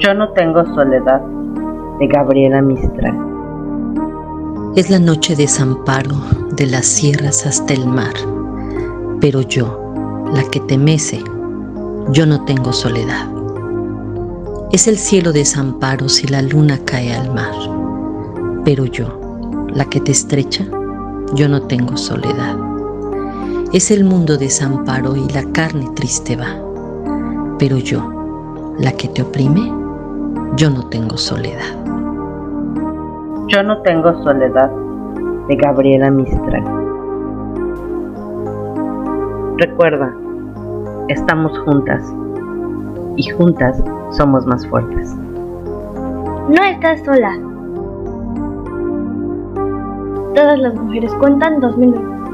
Yo no tengo soledad de Gabriela Mistral. Es la noche de desamparo de las sierras hasta el mar, pero yo, la que te mece, yo no tengo soledad. Es el cielo de desamparo si la luna cae al mar, pero yo, la que te estrecha, yo no tengo soledad. Es el mundo de desamparo y la carne triste va, pero yo, la que te oprime, yo no tengo soledad. Yo no tengo soledad de Gabriela Mistral. Recuerda, estamos juntas y juntas somos más fuertes. No estás sola. Todas las mujeres cuentan 2020.